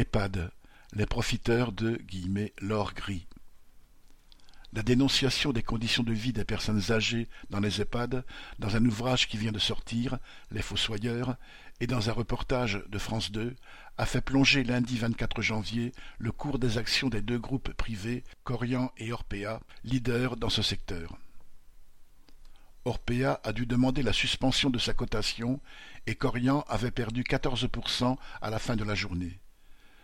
EHPAD, les profiteurs de « l'or gris ». La dénonciation des conditions de vie des personnes âgées dans les EHPAD, dans un ouvrage qui vient de sortir, Les Fossoyeurs, et dans un reportage de France 2, a fait plonger lundi 24 janvier le cours des actions des deux groupes privés, Corian et Orpea, leaders dans ce secteur. Orpea a dû demander la suspension de sa cotation et Corian avait perdu 14% à la fin de la journée.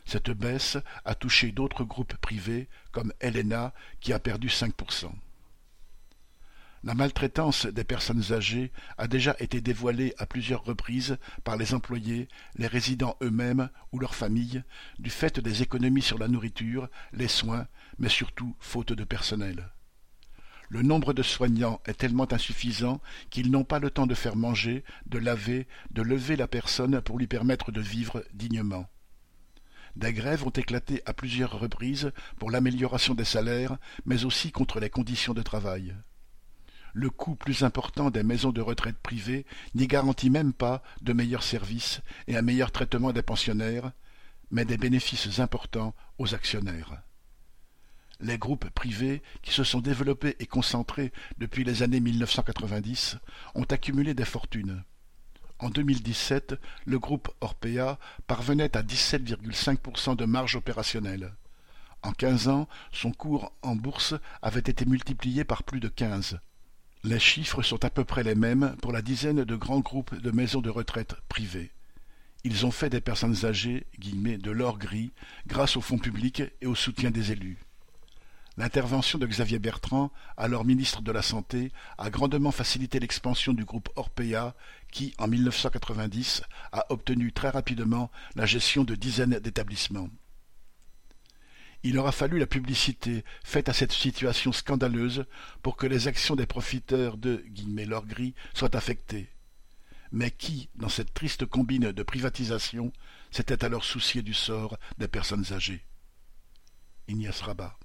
Cette baisse a touché d'autres groupes privés comme Helena qui a perdu 5%. La maltraitance des personnes âgées a déjà été dévoilée à plusieurs reprises par les employés, les résidents eux-mêmes ou leurs familles, du fait des économies sur la nourriture, les soins, mais surtout faute de personnel. Le nombre de soignants est tellement insuffisant qu'ils n'ont pas le temps de faire manger, de laver, de lever la personne pour lui permettre de vivre dignement. Des grèves ont éclaté à plusieurs reprises pour l'amélioration des salaires, mais aussi contre les conditions de travail. Le coût plus important des maisons de retraite privées n'y garantit même pas de meilleurs services et un meilleur traitement des pensionnaires, mais des bénéfices importants aux actionnaires. Les groupes privés, qui se sont développés et concentrés depuis les années 1990, ont accumulé des fortunes. En 2017, le groupe Orpea parvenait à 17,5% de marge opérationnelle. En quinze ans, son cours en bourse avait été multiplié par plus de quinze. Les chiffres sont à peu près les mêmes pour la dizaine de grands groupes de maisons de retraite privées. Ils ont fait des personnes âgées de l'or gris grâce aux fonds publics et au soutien des élus. L'intervention de Xavier Bertrand, alors ministre de la Santé, a grandement facilité l'expansion du groupe Orpea qui, en 1990, a obtenu très rapidement la gestion de dizaines d'établissements. Il aura fallu la publicité faite à cette situation scandaleuse pour que les actions des profiteurs de l'or gris soient affectées. Mais qui, dans cette triste combine de privatisation, s'était alors soucié du sort des personnes âgées? Ignace Rabat